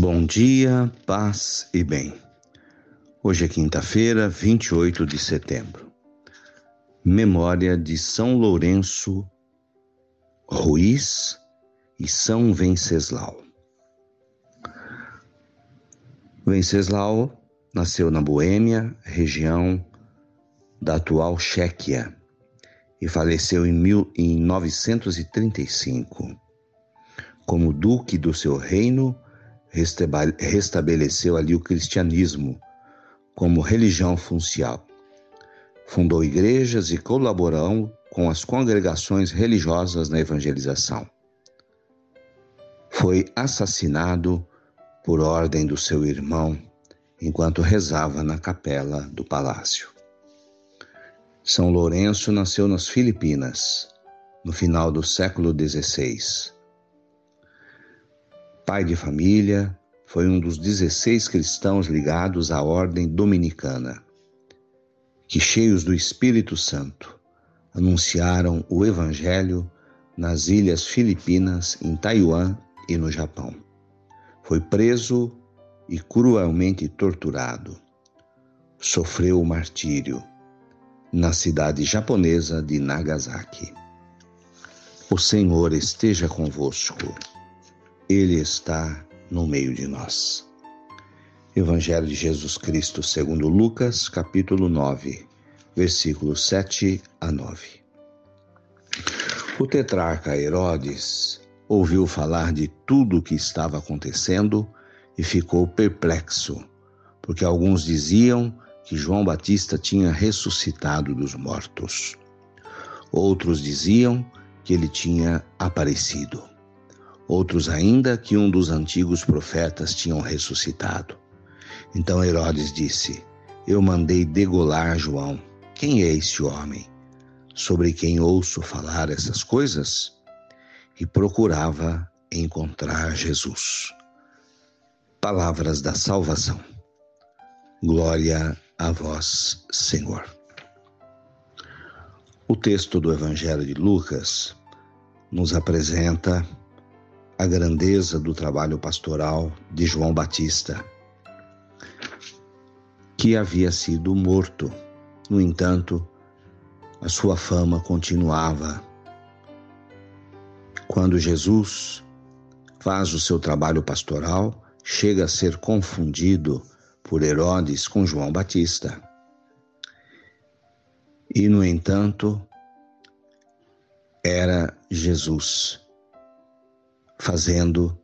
Bom dia, paz e bem. Hoje é quinta-feira, 28 de setembro. Memória de São Lourenço Ruiz e São Venceslau. Venceslau nasceu na Boêmia, região da atual Chequia, e faleceu em, mil, em 935. Como duque do seu reino, restabeleceu ali o cristianismo como religião funcional. Fundou igrejas e colaborou com as congregações religiosas na evangelização. Foi assassinado por ordem do seu irmão enquanto rezava na capela do palácio. São Lourenço nasceu nas Filipinas, no final do século XVI. Pai de família, foi um dos 16 cristãos ligados à ordem dominicana, que, cheios do Espírito Santo, anunciaram o Evangelho nas ilhas Filipinas, em Taiwan e no Japão. Foi preso e cruelmente torturado. Sofreu o martírio na cidade japonesa de Nagasaki. O Senhor esteja convosco, Ele está no meio de nós. Evangelho de Jesus Cristo segundo Lucas, capítulo 9, versículos 7 a 9. O tetrarca Herodes ouviu falar de tudo o que estava acontecendo e ficou perplexo, porque alguns diziam que João Batista tinha ressuscitado dos mortos. Outros diziam que ele tinha aparecido outros ainda que um dos antigos profetas tinham ressuscitado. Então Herodes disse: Eu mandei degolar João. Quem é este homem? Sobre quem ouço falar essas coisas? E procurava encontrar Jesus. Palavras da salvação. Glória a vós, Senhor. O texto do Evangelho de Lucas nos apresenta a grandeza do trabalho pastoral de João Batista, que havia sido morto. No entanto, a sua fama continuava. Quando Jesus faz o seu trabalho pastoral, chega a ser confundido por Herodes com João Batista. E, no entanto, era Jesus fazendo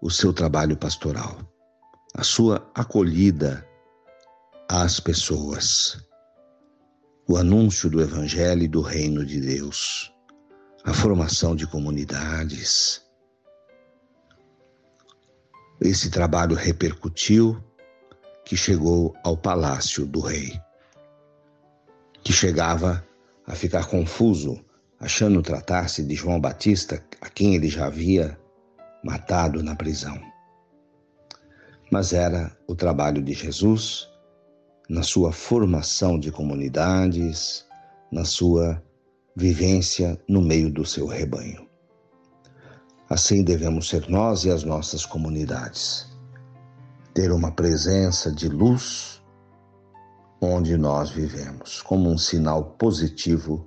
o seu trabalho pastoral, a sua acolhida às pessoas, o anúncio do Evangelho e do Reino de Deus, a formação de comunidades. Esse trabalho repercutiu que chegou ao palácio do rei, que chegava a ficar confuso achando tratar-se de João Batista, a quem ele já havia matado na prisão. Mas era o trabalho de Jesus na sua formação de comunidades, na sua vivência no meio do seu rebanho. Assim devemos ser nós e as nossas comunidades. Ter uma presença de luz onde nós vivemos, como um sinal positivo